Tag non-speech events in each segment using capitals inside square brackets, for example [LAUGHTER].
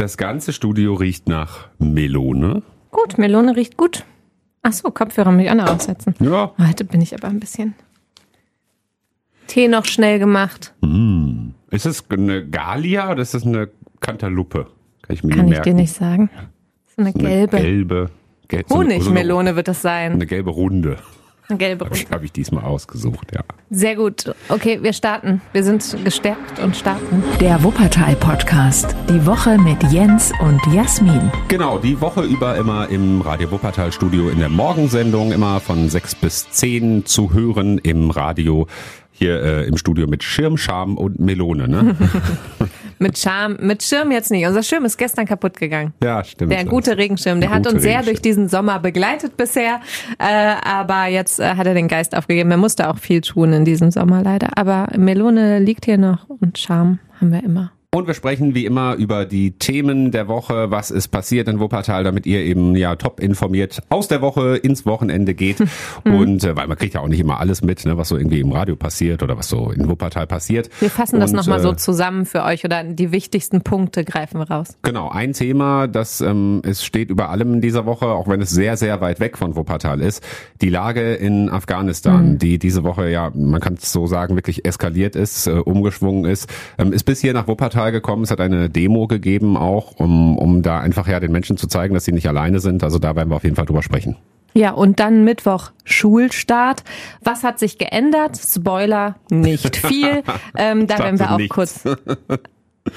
Das ganze Studio riecht nach Melone. Gut, Melone riecht gut. Ach so, Kopfhörer muss ich auch noch aussetzen. Ja. Heute bin ich aber ein bisschen. Tee noch schnell gemacht. Mm. Ist es eine Galia oder ist das eine Cantalupe? Kann ich mir Kann ich merken. dir nicht sagen. Ist eine gelbe. Eine gelbe. Gel so eine- so eine- Honigmelone wird das sein. Eine gelbe Runde. Gelbe Habe ich, Runde. hab ich diesmal ausgesucht, ja. Sehr gut. Okay, wir starten. Wir sind gestärkt und starten. Der Wuppertal-Podcast. Die Woche mit Jens und Jasmin. Genau, die Woche über immer im Radio Wuppertal Studio in der Morgensendung, immer von 6 bis 10 zu hören im Radio. Hier äh, im Studio mit Schirm, Scham und Melone, ne? [LAUGHS] Mit Charme, mit Schirm jetzt nicht. Unser Schirm ist gestern kaputt gegangen. ja, stimmt. Der gute Regenschirm, der hat uns sehr durch diesen Sommer begleitet bisher, äh, aber jetzt äh, hat er den Geist aufgegeben. Er musste auch viel tun in diesem Sommer leider. Aber Melone liegt hier noch und Charme haben wir immer. Und wir sprechen wie immer über die Themen der Woche, was ist passiert in Wuppertal, damit ihr eben ja top informiert aus der Woche ins Wochenende geht. [LAUGHS] Mhm. Und äh, weil man kriegt ja auch nicht immer alles mit, ne, was so irgendwie im Radio passiert oder was so in Wuppertal passiert. Wir fassen das Und, nochmal äh, so zusammen für euch oder die wichtigsten Punkte greifen wir raus. Genau, ein Thema, das ähm, es steht über allem in dieser Woche, auch wenn es sehr, sehr weit weg von Wuppertal ist. Die Lage in Afghanistan, die diese Woche ja, man kann es so sagen, wirklich eskaliert ist, äh, umgeschwungen ist, ähm, ist bis hier nach Wuppertal gekommen. Es hat eine Demo gegeben auch, um, um da einfach ja den Menschen zu zeigen, dass sie nicht alleine sind. Also da werden wir auf jeden Fall drüber sprechen. Ja, und dann Mittwoch Schulstart. Was hat sich geändert? Spoiler, nicht viel. ähm, da werden wir auch nichts. kurz.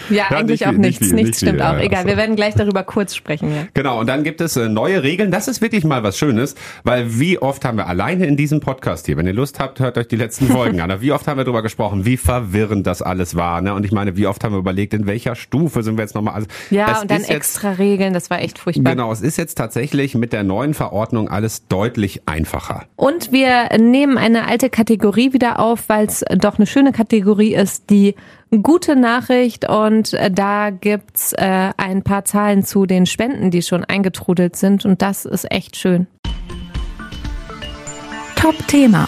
Ja, Ja, eigentlich nicht auch viel, nicht nichts. viel, nichts nicht stimmt viel, auch. ja, Egal, so. wir werden gleich darüber kurz sprechen. Ja. Genau, und dann gibt es äh, neue Regeln. Das ist wirklich mal was Schönes, weil wie oft haben wir alleine in diesem Podcast hier, wenn ihr Lust habt, hört euch die letzten Folgen an. [LAUGHS] Wie oft haben wir darüber gesprochen, wie verwirrend das alles war. Ne? Und ich meine, wie oft haben wir überlegt, in welcher Stufe sind wir jetzt nochmal. Also, Ja, und dann jetzt, extra Regeln, das war echt furchtbar. Genau, es ist jetzt tatsächlich mit der neuen Verordnung alles deutlich einfacher. Und wir nehmen eine alte Kategorie wieder auf, weil es doch eine schöne Kategorie ist, die gute Nachricht. Und äh, da gibt's äh, ein paar Zahlen zu den Spenden, die schon eingetrudelt sind. Und das ist echt schön. Top-Thema.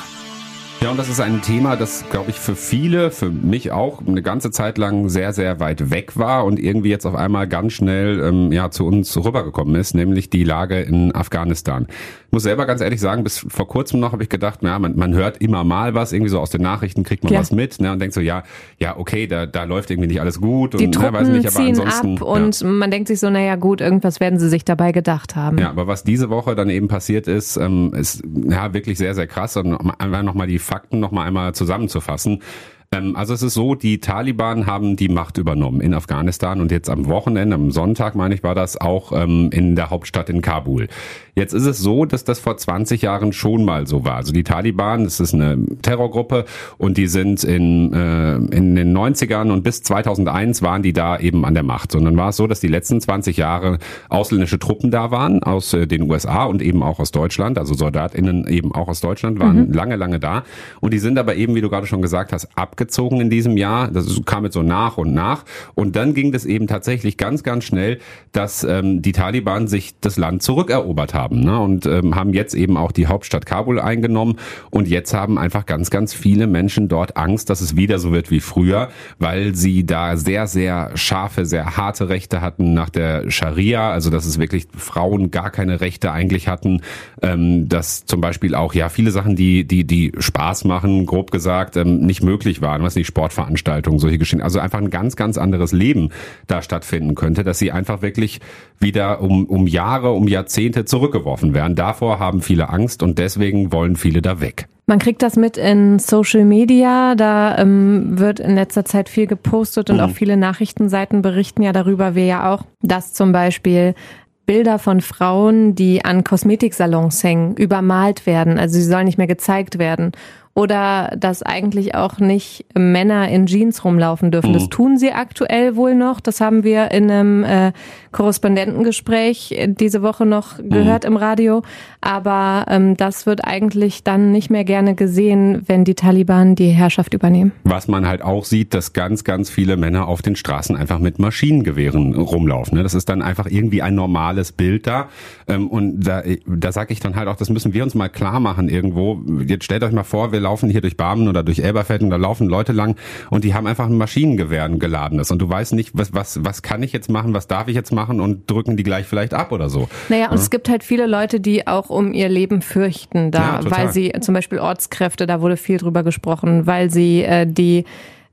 Ja, und das ist ein Thema, das, glaube ich, für viele, für mich auch, eine ganze Zeit lang sehr, sehr weit weg war und irgendwie jetzt auf einmal ganz schnell ähm, ja, zu uns rübergekommen ist, nämlich die Lage in Afghanistan. Ich muss selber ganz ehrlich sagen, bis vor kurzem noch habe ich gedacht, ja, man, man hört immer mal was, irgendwie so aus den Nachrichten kriegt man Ja. was mit ne, und denkt so, ja, ja, okay, da, da läuft irgendwie nicht alles gut. Die und, Truppen ne, weiß nicht, aber ziehen ansonsten, ab und man denkt sich so, naja gut, irgendwas werden sie sich dabei gedacht haben. ja, aber was diese Woche dann eben passiert ist, ähm, ist ja wirklich sehr, sehr krass. Und einfach nochmal die Fakten nochmal einmal zusammenzufassen. Ähm, also es ist so, die Taliban haben die Macht übernommen in Afghanistan und jetzt am Wochenende, am Sonntag meine ich, war das auch ähm, in der Hauptstadt in Kabul. Jetzt ist es so, dass das vor 20 Jahren schon mal so war. Also die Taliban, das ist eine Terrorgruppe und die sind in, äh, in den 90ern und bis 2001 waren die da eben an der Macht. Sondern war es so, dass die letzten 20 Jahre ausländische Truppen da waren aus äh, den USA und eben auch aus Deutschland. Also SoldatInnen eben auch aus Deutschland waren lange, lange da. Und die sind aber eben, wie du gerade schon gesagt hast, abgezogen in diesem Jahr. Das kam jetzt so nach und nach. Und dann ging das eben tatsächlich ganz, ganz schnell, dass ähm, die Taliban sich das Land zurückerobert haben ne? und ähm, haben jetzt eben auch die Hauptstadt Kabul eingenommen. Und jetzt haben einfach ganz, ganz viele Menschen dort Angst, dass es wieder so wird wie früher, weil sie da sehr, sehr scharfe, sehr harte Rechte hatten nach der Scharia, also dass es wirklich Frauen gar keine Rechte eigentlich hatten, ähm, dass zum Beispiel auch ja viele Sachen, die die die Spaß machen, grob gesagt, ähm, nicht möglich waren, was nicht Sportveranstaltungen, solche Geschichten, also einfach ein ganz ganz anderes Leben da stattfinden könnte, dass sie einfach wirklich wieder um um Jahre, um Jahrzehnte zurückgeworfen werden. Davor haben viele Angst und deswegen wollen viele da weg. Man kriegt das mit in Social Media, da ähm, wird in letzter Zeit viel gepostet und auch viele Nachrichtenseiten berichten ja darüber, wir ja auch, dass zum Beispiel Bilder von Frauen, die an Kosmetiksalons hängen, übermalt werden. Also sie sollen nicht mehr gezeigt werden. Oder dass eigentlich auch nicht Männer in Jeans rumlaufen dürfen. Das tun sie aktuell wohl noch. Das haben wir in einem äh, Korrespondentengespräch diese Woche noch gehört im Radio. Aber ähm, das wird eigentlich dann nicht mehr gerne gesehen, wenn die Taliban die Herrschaft übernehmen. Was man halt auch sieht, dass ganz, ganz viele Männer auf den Straßen einfach mit Maschinengewehren rumlaufen. ne? Das ist dann einfach irgendwie ein normales Bild da. Ähm, Und da, da sage ich dann halt auch, das müssen wir uns mal klar machen irgendwo. Jetzt stellt euch mal vor, wir laufen hier durch Barmen oder durch Elberfeld und da laufen Leute lang und die haben einfach ein Maschinengewehr ein geladenes und du weißt nicht, was, was, was kann ich jetzt machen, was darf ich jetzt machen und drücken die gleich vielleicht ab oder so. Naja, und ja? es gibt halt viele Leute, die auch um ihr Leben fürchten, da, ja, weil sie zum Beispiel Ortskräfte, da wurde viel drüber gesprochen, weil sie äh, die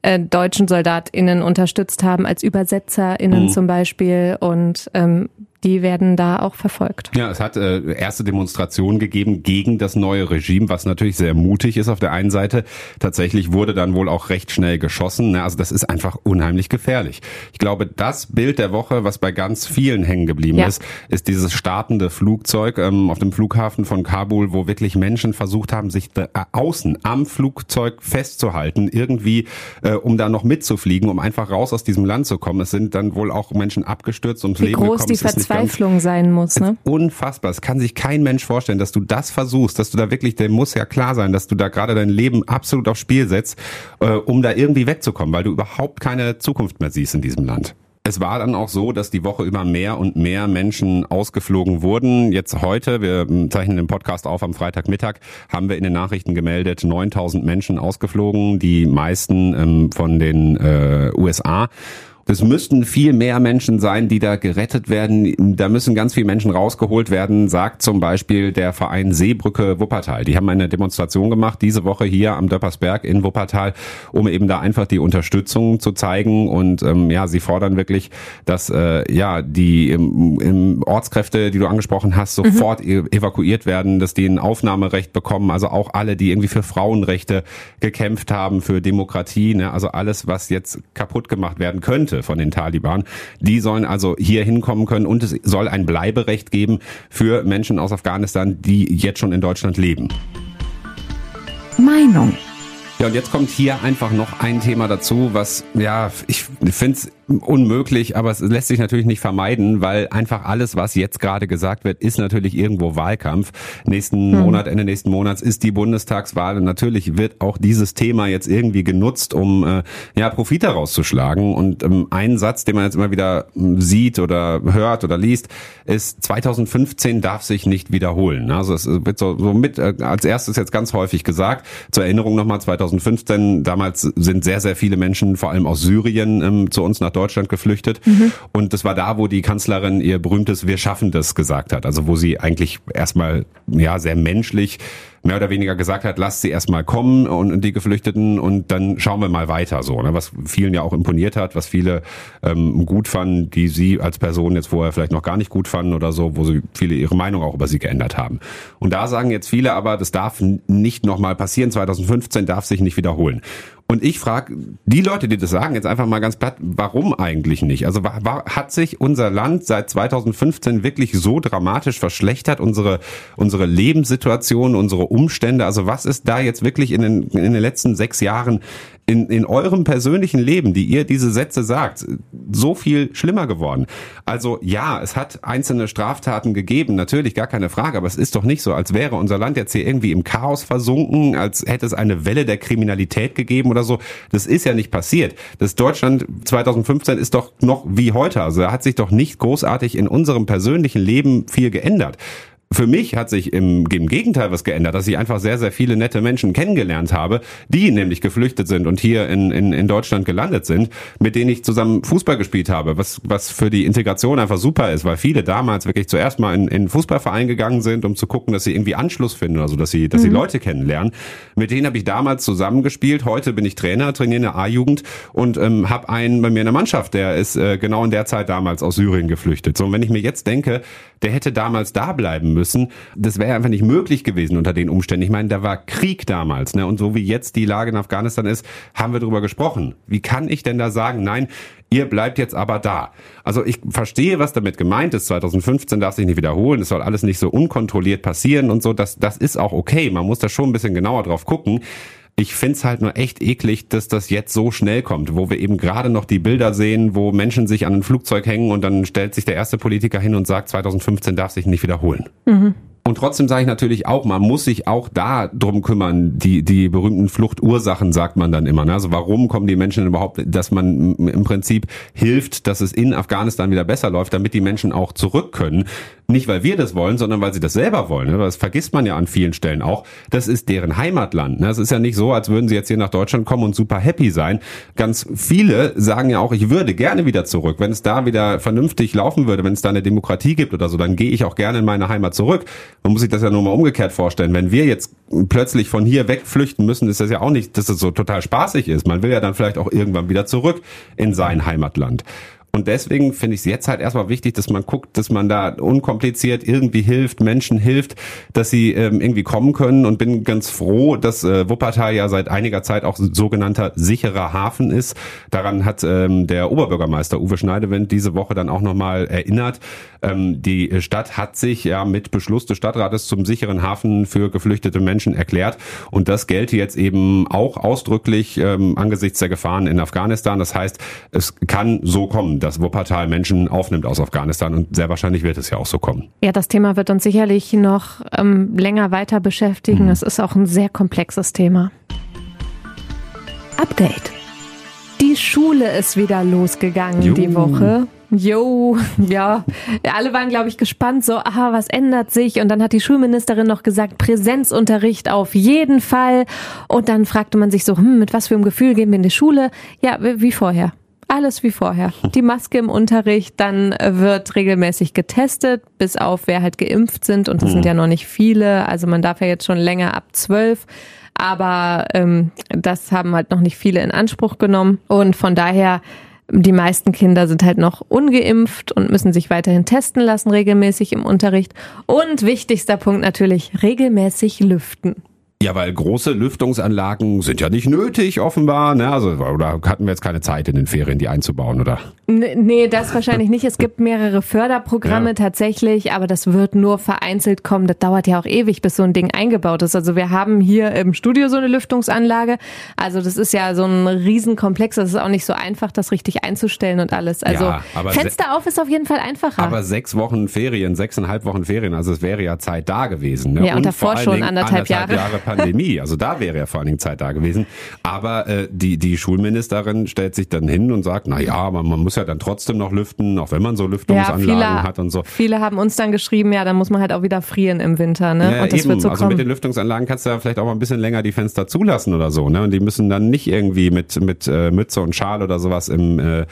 äh, deutschen SoldatInnen unterstützt haben, als ÜbersetzerInnen mhm. zum Beispiel. Und ähm, die werden da auch verfolgt. Ja, es hat äh, erste Demonstrationen gegeben gegen das neue Regime, was natürlich sehr mutig ist auf der einen Seite. Tatsächlich wurde dann wohl auch recht schnell geschossen. Ne? Also das ist einfach unheimlich gefährlich. Ich glaube, das Bild der Woche, was bei ganz vielen hängen geblieben ja. ist, ist dieses startende Flugzeug ähm, auf dem Flughafen von Kabul, wo wirklich Menschen versucht haben, sich äh, außen am Flugzeug festzuhalten, irgendwie, äh, um da noch mitzufliegen, um einfach raus aus diesem Land zu kommen. Es sind dann wohl auch Menschen abgestürzt und Wie Leben groß gekommen. Verzweiflung sein muss. Ne? Unfassbar. Es kann sich kein Mensch vorstellen, dass du das versuchst, dass du da wirklich, der muss ja klar sein, dass du da gerade dein Leben absolut aufs Spiel setzt, äh, um da irgendwie wegzukommen, weil du überhaupt keine Zukunft mehr siehst in diesem Land. Es war dann auch so, dass die Woche über mehr und mehr Menschen ausgeflogen wurden. Jetzt heute, wir zeichnen den Podcast auf am Freitagmittag, haben wir in den Nachrichten gemeldet, 9000 Menschen ausgeflogen, die meisten ähm, von den äh, USA. Es müssten viel mehr Menschen sein, die da gerettet werden. Da müssen ganz viele Menschen rausgeholt werden, sagt zum Beispiel der Verein Seebrücke Wuppertal. Die haben eine Demonstration gemacht diese Woche hier am Döppersberg in Wuppertal, um eben da einfach die Unterstützung zu zeigen. Und ähm, ja, sie fordern wirklich, dass äh, ja die im, im Ortskräfte, die du angesprochen hast, mhm. sofort mhm. evakuiert werden, dass die ein Aufnahmerecht bekommen. Also auch alle, die irgendwie für Frauenrechte gekämpft haben, für Demokratie. Ne? Also alles, was jetzt kaputt gemacht werden könnte Leute von den Taliban. Die sollen also hier hinkommen können und es soll ein Bleiberecht geben für Menschen aus Afghanistan, die jetzt schon in Deutschland leben. Meinung. Ja, und jetzt kommt hier einfach noch ein Thema dazu, was, ja, ich finde es unmöglich, aber es lässt sich natürlich nicht vermeiden, weil einfach alles, was jetzt gerade gesagt wird, ist natürlich irgendwo Wahlkampf. Nächsten hm. Monat, Ende nächsten Monats ist die Bundestagswahl und natürlich wird auch dieses Thema jetzt irgendwie genutzt, um äh, ja Profit daraus zu schlagen. Und ähm, ein Satz, den man jetzt immer wieder hm, sieht oder hört oder liest, ist 2015 darf sich nicht wiederholen. Also es wird so, so mit äh, als erstes jetzt ganz häufig gesagt. Zur Erinnerung nochmal 2015, damals sind sehr, sehr viele Menschen, vor allem aus Syrien, ähm, zu uns nach Deutschland Deutschland geflüchtet. Mhm. Und das war da, wo die Kanzlerin ihr berühmtes Wir schaffen das gesagt hat. Also wo sie eigentlich erstmal ja sehr menschlich mehr oder weniger gesagt hat, lasst sie erstmal kommen und die Geflüchteten und dann schauen wir mal weiter so, ne? was vielen ja auch imponiert hat, was viele ähm, gut fanden, die sie als Person jetzt vorher vielleicht noch gar nicht gut fanden oder so, wo sie viele ihre Meinung auch über sie geändert haben. Und da sagen jetzt viele aber, das darf nicht nochmal passieren, 2015 darf sich nicht wiederholen. Und ich frage die Leute, die das sagen, jetzt einfach mal ganz platt, warum eigentlich nicht? Also war, hat sich unser Land seit 2015 wirklich so dramatisch verschlechtert, unsere, unsere Lebenssituation, unsere Umstände? Also was ist da jetzt wirklich in den, in den letzten sechs Jahren in, in eurem persönlichen Leben, die ihr diese Sätze sagt, so viel schlimmer geworden. Also ja, es hat einzelne Straftaten gegeben, natürlich gar keine Frage, aber es ist doch nicht so, als wäre unser Land jetzt hier irgendwie im Chaos versunken, als hätte es eine Welle der Kriminalität gegeben oder so. Das ist ja nicht passiert. Das Deutschland 2015 ist doch noch wie heute. Also da hat sich doch nicht großartig in unserem persönlichen Leben viel geändert. Für mich hat sich im, im Gegenteil was geändert, dass ich einfach sehr, sehr viele nette Menschen kennengelernt habe, die nämlich geflüchtet sind und hier in, in, in Deutschland gelandet sind, mit denen ich zusammen Fußball gespielt habe, was, was für die Integration einfach super ist, weil viele damals wirklich zuerst mal in, in Fußballverein gegangen sind, um zu gucken, dass sie irgendwie Anschluss finden, also dass sie, dass mhm. sie Leute kennenlernen. Mit denen habe ich damals zusammengespielt. Heute bin ich Trainer, trainiere in der A-Jugend und ähm, habe einen bei mir in der Mannschaft, der ist äh, genau in der Zeit damals aus Syrien geflüchtet. So, und wenn ich mir jetzt denke, der hätte damals da bleiben müssen. Das wäre einfach nicht möglich gewesen unter den Umständen. Ich meine, da war Krieg damals, ne? Und so wie jetzt die Lage in Afghanistan ist, haben wir darüber gesprochen. Wie kann ich denn da sagen, nein, ihr bleibt jetzt aber da. Also ich verstehe, was damit gemeint ist. 2015 darf sich nicht wiederholen. Es soll alles nicht so unkontrolliert passieren und so. Das, das ist auch okay. Man muss da schon ein bisschen genauer drauf gucken. Ich find's halt nur echt eklig, dass das jetzt so schnell kommt, wo wir eben gerade noch die Bilder sehen, wo Menschen sich an ein Flugzeug hängen und dann stellt sich der erste Politiker hin und sagt, 2015 darf sich nicht wiederholen. Mhm. Und trotzdem sage ich natürlich auch, man muss sich auch da drum kümmern. Die, die berühmten Fluchtursachen sagt man dann immer. Ne? Also warum kommen die Menschen überhaupt, dass man im Prinzip hilft, dass es in Afghanistan wieder besser läuft, damit die Menschen auch zurück können. Nicht, weil wir das wollen, sondern weil sie das selber wollen. Ne? Das vergisst man ja an vielen Stellen auch. Das ist deren Heimatland. Ne? Es ist ja nicht so, als würden sie jetzt hier nach Deutschland kommen und super happy sein. Ganz viele sagen ja auch, ich würde gerne wieder zurück. Wenn es da wieder vernünftig laufen würde, wenn es da eine Demokratie gibt oder so, dann gehe ich auch gerne in meine Heimat zurück. Man muss sich das ja nur mal umgekehrt vorstellen. Wenn wir jetzt plötzlich von hier wegflüchten müssen, ist das ja auch nicht, dass es so total spaßig ist. Man will ja dann vielleicht auch irgendwann wieder zurück in sein Heimatland. Und deswegen finde ich es jetzt halt erstmal wichtig, dass man guckt, dass man da unkompliziert irgendwie hilft, Menschen hilft, dass sie ähm, irgendwie kommen können und bin ganz froh, dass äh, Wuppertal ja seit einiger Zeit auch sogenannter sicherer Hafen ist. Daran hat ähm, der Oberbürgermeister Uwe Schneidewind diese Woche dann auch nochmal erinnert. Ähm, die Stadt hat sich ja mit Beschluss des Stadtrates zum sicheren Hafen für geflüchtete Menschen erklärt und das gelte jetzt eben auch ausdrücklich ähm, angesichts der Gefahren in Afghanistan. Das heißt, es kann so kommen dass Wuppertal Menschen aufnimmt aus Afghanistan und sehr wahrscheinlich wird es ja auch so kommen. Ja, das Thema wird uns sicherlich noch ähm, länger weiter beschäftigen. Mhm. Es ist auch ein sehr komplexes Thema. Update. Die Schule ist wieder losgegangen Juhu. die Woche. Jo, ja, alle waren, glaube ich, gespannt, so, aha, was ändert sich? Und dann hat die Schulministerin noch gesagt, Präsenzunterricht auf jeden Fall. Und dann fragte man sich so, hm, mit was für einem Gefühl gehen wir in die Schule? Ja, wie vorher. Alles wie vorher. Die Maske im Unterricht, dann wird regelmäßig getestet, bis auf wer halt geimpft sind und das mhm. sind ja noch nicht viele. Also man darf ja jetzt schon länger ab zwölf. Aber ähm, das haben halt noch nicht viele in Anspruch genommen. Und von daher die meisten Kinder sind halt noch ungeimpft und müssen sich weiterhin testen lassen, regelmäßig im Unterricht. Und wichtigster Punkt natürlich, regelmäßig lüften. Ja, weil große Lüftungsanlagen sind ja nicht nötig, offenbar. Ne? Also, oder hatten wir jetzt keine Zeit in den Ferien, die einzubauen, oder? Nee, das wahrscheinlich nicht. Es gibt mehrere Förderprogramme ja. tatsächlich, aber das wird nur vereinzelt kommen. Das dauert ja auch ewig, bis so ein Ding eingebaut ist. Also wir haben hier im Studio so eine Lüftungsanlage. Also das ist ja so ein Riesenkomplex. Das ist auch nicht so einfach, das richtig einzustellen und alles. Also ja, Fenster auf ist auf jeden Fall einfacher. Aber sechs Wochen Ferien, sechseinhalb Wochen Ferien, also es wäre ja Zeit da gewesen. Ne? Ja, und, und davor schon anderthalb, anderthalb Jahre. Jahre Pandemie. Also da wäre ja vor allen Dingen Zeit da gewesen. Aber äh, die, die Schulministerin stellt sich dann hin und sagt, na ja, man, man muss ja dann trotzdem noch lüften, auch wenn man so Lüftungsanlagen ja, viele, hat und so. Viele haben uns dann geschrieben, ja, dann muss man halt auch wieder frieren im Winter, ne? Ja, und das eben. wird so Also kommen. mit den Lüftungsanlagen kannst du ja vielleicht auch mal ein bisschen länger die Fenster zulassen oder so, ne? Und die müssen dann nicht irgendwie mit, mit äh, Mütze und Schal oder sowas im äh,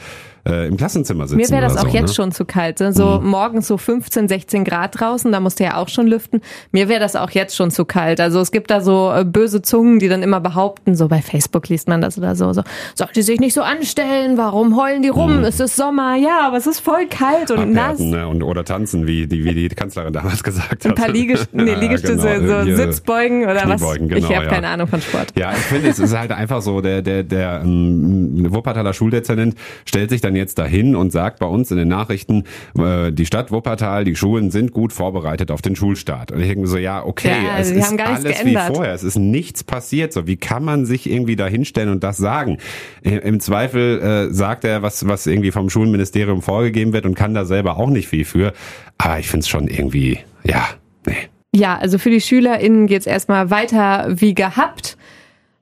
äh, im Klassenzimmer sitzen. Mir wäre das auch so, jetzt ne? schon zu kalt. Ne? So mhm. morgens so 15, 16 Grad draußen, da musst du ja auch schon lüften. Mir wäre das auch jetzt schon zu kalt. Also es gibt da so äh, böse Zungen, die dann immer behaupten, so bei Facebook liest man das oder so, so soll die sich nicht so anstellen, warum heulen die rum? Mhm. Es ist Sommer, ja, aber es ist voll kalt und Abwerten, nass. Ne? Und, oder tanzen, wie die, wie die Kanzlerin damals gesagt hat. Ein paar Liegest [LAUGHS] nee, Liegestütze, ja, genau. so Sitzbeugen oder was? Genau, ich habe ja. keine Ahnung von Sport. Ja, ich finde, es ist halt einfach so, der, der, der ähm, Wuppertaler Schuldezernent stellt sich dann jetzt dahin und sagt bei uns in den Nachrichten, äh, die Stadt Wuppertal, die Schulen sind gut vorbereitet auf den Schulstart. Und ich denke so, ja, okay, ja, es ist alles geändert. wie vorher, es ist nichts passiert. So, wie kann man sich irgendwie da hinstellen und das sagen? Im Zweifel äh, sagt er, was, was irgendwie vom Schulministerium vorgegeben wird und kann da selber auch nicht viel für. Aber ich finde es schon irgendwie, ja, nee. Ja, also für die SchülerInnen geht's erstmal weiter wie gehabt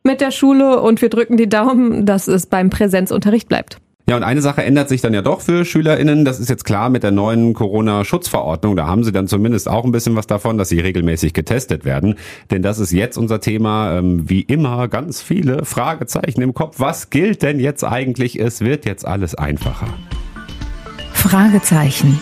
mit der Schule und wir drücken die Daumen, dass es beim Präsenzunterricht bleibt. Ja, und eine Sache ändert sich dann ja doch für SchülerInnen. Das ist jetzt klar mit der neuen Corona-Schutzverordnung. Da haben sie dann zumindest auch ein bisschen was davon, dass sie regelmäßig getestet werden. Denn das ist jetzt unser Thema. Ähm, wie immer ganz viele Fragezeichen im Kopf. Was gilt denn jetzt eigentlich? Es wird jetzt alles einfacher. Fragezeichen.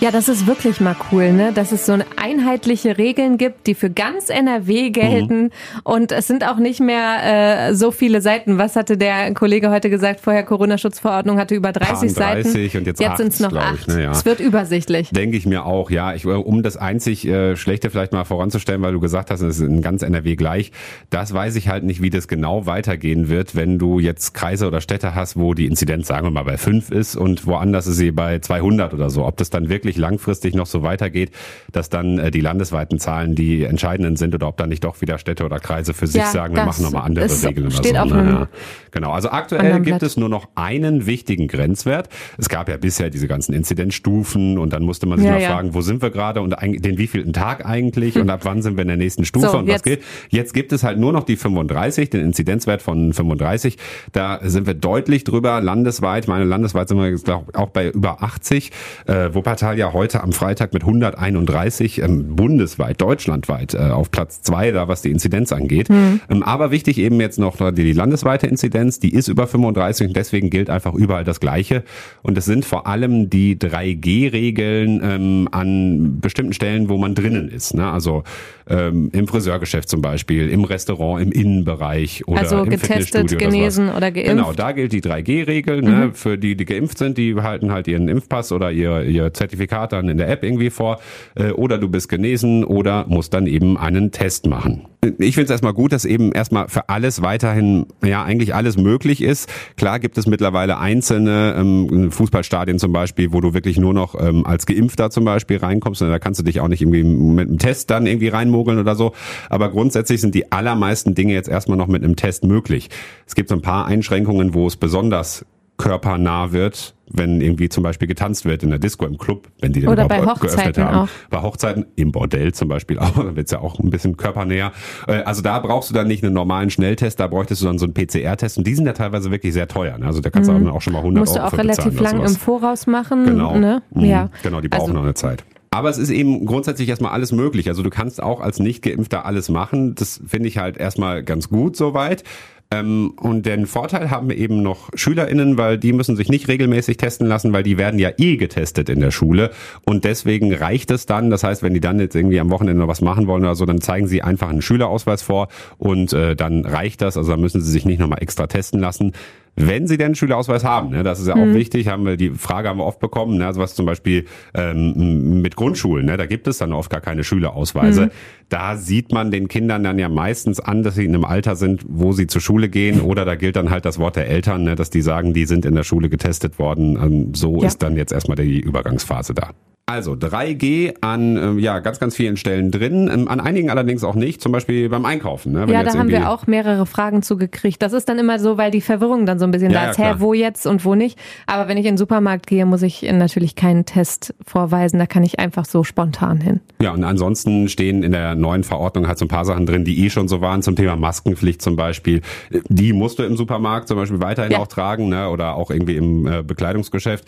Ja, das ist wirklich mal cool, ne? Dass es so einheitliche Regeln gibt, die für ganz NRW gelten. Mhm. Und es sind auch nicht mehr äh, so viele Seiten. Was hatte der Kollege heute gesagt? Vorher Corona-Schutzverordnung hatte über 30 Seiten. Und jetzt jetzt sind es noch acht. ne, ja. Es wird übersichtlich. Denke ich mir auch, ja. Ich, um das einzig äh, Schlechte vielleicht mal voranzustellen, weil du gesagt hast, es ist in ganz NRW gleich. Das weiß ich halt nicht, wie das genau weitergehen wird, wenn du jetzt Kreise oder Städte hast, wo die Inzidenz, sagen wir mal, bei fünf ist und woanders ist sie bei 200 oder so. Ob das dann wirklich langfristig noch so weitergeht, dass dann äh, die landesweiten Zahlen die entscheidenden sind oder ob dann nicht doch wieder Städte oder Kreise für sich ja, sagen, wir machen nochmal andere Regeln oder so. Naja. Genau, also aktuell gibt es nur noch einen wichtigen Grenzwert. Es gab ja bisher diese ganzen Inzidenzstufen und dann musste man sich ja, mal ja. fragen, wo sind wir gerade und den wievielten Tag eigentlich hm. und ab wann sind wir in der nächsten Stufe so, und was gilt. Jetzt gibt es halt nur noch die 35, den Inzidenzwert von 35. Da sind wir deutlich drüber landesweit. Meine landesweit sind wir auch bei über 80. Äh, Wuppertal ja heute am Freitag mit 131 ähm, bundesweit, deutschlandweit äh, auf Platz zwei da, was die Inzidenz angeht. Mhm. Ähm, aber wichtig eben jetzt noch die, die landesweite Inzidenz, die ist über 35 und deswegen gilt einfach überall das Gleiche. Und es sind vor allem die 3G-Regeln ähm, an bestimmten Stellen, wo man drinnen ist. Ne? Also ähm, im Friseurgeschäft zum Beispiel, im Restaurant, im Innenbereich oder also im getestet, genesen oder, oder geimpft. Genau, da gilt die 3G-Regel. Ne? Mhm. Für die, die geimpft sind, die halten halt ihren Impfpass oder ihr, ihr Zertifikat dann in der App irgendwie vor. Äh, oder du bist genesen oder musst dann eben einen Test machen. Ich finde es erstmal gut, dass eben erstmal für alles weiterhin, ja, eigentlich alles möglich ist. Klar gibt es mittlerweile einzelne ähm, Fußballstadien zum Beispiel, wo du wirklich nur noch ähm, als Geimpfter zum Beispiel reinkommst. Und da kannst du dich auch nicht irgendwie mit einem Test dann irgendwie reinmogeln oder so. Aber grundsätzlich sind die allermeisten Dinge jetzt erstmal noch mit einem Test möglich. Es gibt so ein paar Einschränkungen, wo es besonders körpernah wird, wenn irgendwie zum Beispiel getanzt wird in der Disco im Club, wenn die den Oder bei Hochzeiten haben. Auch. Bei Hochzeiten im Bordell zum Beispiel auch, [LAUGHS] da wird's ja auch ein bisschen körpernäher. Äh, also da brauchst du dann nicht einen normalen Schnelltest, da bräuchtest du dann so einen PCR-Test und die sind ja teilweise wirklich sehr teuer. Ne? Also da kannst mhm. du auch schon mal 100 Musst Euro du auch relativ lang im Voraus machen. Genau, ne? Mhm. ja. genau, die brauchen also, noch eine Zeit. Aber es ist eben grundsätzlich erstmal alles möglich. Also du kannst auch als Nicht-Geimpfter alles machen. Das finde ich halt erstmal ganz gut soweit. Ähm, und den Vorteil haben eben noch SchülerInnen, weil die müssen sich nicht regelmäßig testen lassen, weil die werden ja eh getestet in der Schule. Und deswegen reicht es dann. Das heißt, wenn die dann jetzt irgendwie am Wochenende noch was machen wollen oder so, dann zeigen sie einfach einen Schülerausweis vor und äh, dann reicht das. Also dann müssen sie sich nicht nochmal extra testen lassen wenn sie denn einen Schülerausweis haben. Ne? Das ist ja auch mhm. wichtig, haben wir die Frage haben wir oft bekommen, ne? also was zum Beispiel ähm, mit Grundschulen, ne? da gibt es dann oft gar keine Schülerausweise. Mhm. Da sieht man den Kindern dann ja meistens an, dass sie in einem Alter sind, wo sie zur Schule gehen oder da gilt dann halt das Wort der Eltern, ne? dass die sagen, die sind in der Schule getestet worden. Ähm, so ja. ist dann jetzt erstmal die Übergangsphase da. Also 3G an ähm, ja ganz ganz vielen Stellen drin, ähm, an einigen allerdings auch nicht, zum Beispiel beim Einkaufen. Ne? ja, da haben wir auch mehrere Fragen zugekriegt. Das ist dann immer so, weil die Verwirrung dann so ein bisschen ja, da ist, ja, hä, wo jetzt und wo nicht. Aber wenn ich in den Supermarkt gehe, muss ich natürlich keinen Test vorweisen, da kann ich einfach so spontan hin. Ja, und ansonsten stehen in der neuen Verordnung halt so ein paar Sachen drin, die eh schon so waren, zum Thema Maskenpflicht zum Beispiel. Die musst du im Supermarkt zum Beispiel weiterhin ja. auch tragen, ne? oder auch irgendwie im äh, Bekleidungsgeschäft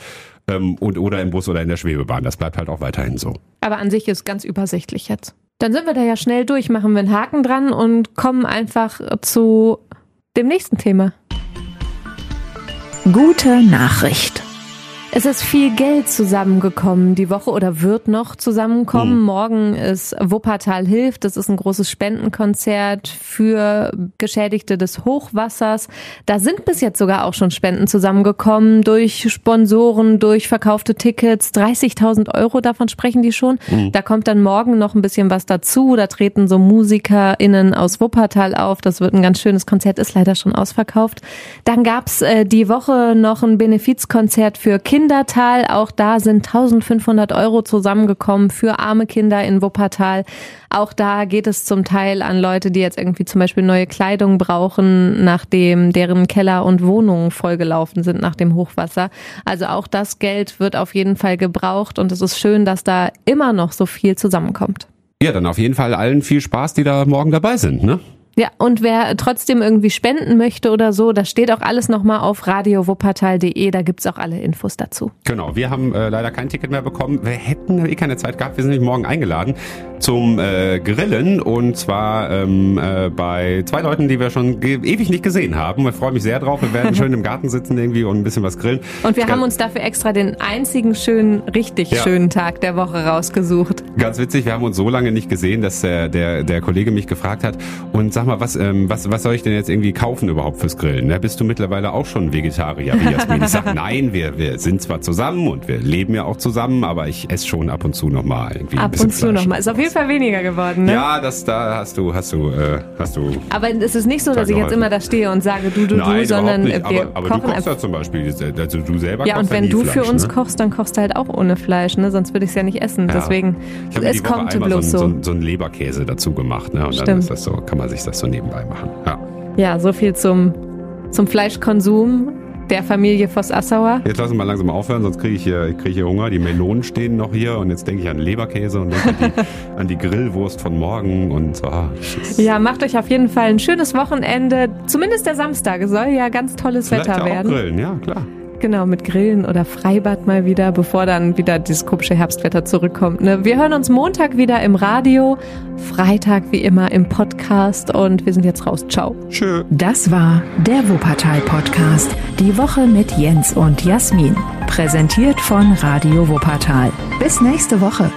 ähm, und, oder im Bus oder in der Schwebebahn. Das bleibt halt auch weiterhin so. Aber an sich ist ganz übersichtlich jetzt. Dann sind wir da ja schnell durch, machen wir einen Haken dran und kommen einfach zu dem nächsten Thema. Gute Nachricht. Es ist viel Geld zusammengekommen die Woche oder wird noch zusammenkommen. Mhm. Morgen ist Wuppertal hilft. Das ist ein großes Spendenkonzert für Geschädigte des Hochwassers. Da sind bis jetzt sogar auch schon Spenden zusammengekommen durch Sponsoren, durch verkaufte Tickets. 30.000 Euro davon sprechen die schon. Mhm. Da kommt dann morgen noch ein bisschen was dazu. Da treten so MusikerInnen aus Wuppertal auf. Das wird ein ganz schönes Konzert, ist leider schon ausverkauft. Dann gab's äh, die Woche noch ein Benefizkonzert für Kinder Kindertal. Auch da sind 1500 Euro zusammengekommen für arme Kinder in Wuppertal. Auch da geht es zum Teil an Leute, die jetzt irgendwie zum Beispiel neue Kleidung brauchen, nachdem deren Keller und Wohnungen vollgelaufen sind nach dem Hochwasser. Also auch das Geld wird auf jeden Fall gebraucht und es ist schön, dass da immer noch so viel zusammenkommt. Ja, dann auf jeden Fall allen viel Spaß, die da morgen dabei sind, ne? Ja, und wer trotzdem irgendwie spenden möchte oder so, das steht auch alles nochmal auf radiowuppertal.de, da gibt's auch alle Infos dazu. Genau, wir haben äh, leider kein Ticket mehr bekommen. Wir hätten eh keine Zeit gehabt, wir sind nämlich morgen eingeladen zum äh, Grillen und zwar ähm, äh, bei zwei Leuten, die wir schon ewig nicht gesehen haben. Ich freue mich sehr drauf. Wir werden [LAUGHS] schön im Garten sitzen irgendwie und ein bisschen was grillen. Und wir haben uns dafür extra den einzigen schönen, richtig ja. schönen Tag der Woche rausgesucht. Ganz witzig, wir haben uns so lange nicht gesehen, dass der, der, der Kollege mich gefragt hat und sag mal, was, ähm, was, was soll ich denn jetzt irgendwie kaufen überhaupt fürs Grillen? Ne? Bist du mittlerweile auch schon Vegetarier wie Jasmin? [LAUGHS] Ich sag, nein, wir, wir sind zwar zusammen und wir leben ja auch zusammen, aber ich esse schon ab und zu nochmal irgendwie ab und zu nochmal. Ist auf jeden Fall weniger geworden, ne? Ja, das, da hast du, hast du, äh, hast du. Aber es ist nicht so, dass ich jetzt immer da stehe und sage, du, du, nein, du, sondern wir aber, aber kochen. du kochst ja zum Beispiel, also du selber Ja, und wenn du Fleisch, für uns ne? kochst, dann kochst du halt auch ohne Fleisch, ne? Sonst würde ich es ja nicht essen. Ja. Deswegen, es kommt bloß so. So, so einen Leberkäse dazu gemacht, ne? Und Stimmt. dann ist das so, kann man sich das so nebenbei machen. Ja. Ja, so viel zum, zum Fleischkonsum der Familie Voss-Assauer. Jetzt lassen wir mal langsam aufhören, sonst kriege ich, hier, krieg ich hier Hunger. Die Melonen stehen noch hier und jetzt denke ich an Leberkäse und denke an die, [LAUGHS] an die Grillwurst von morgen und oh, Ja, macht euch auf jeden Fall ein schönes Wochenende. Zumindest der Samstag soll ja ganz tolles Vielleicht Wetter ja werden. Auch grillen, ja klar. Genau, mit Grillen oder Freibad mal wieder, bevor dann wieder dieses komische Herbstwetter zurückkommt. Ne? Wir hören uns Montag wieder im Radio, Freitag wie immer im Podcast und wir sind jetzt raus. Ciao. Tschö. Das war der Wuppertal-Podcast. Die Woche mit Jens und Jasmin. Präsentiert von Radio Wuppertal. Bis nächste Woche.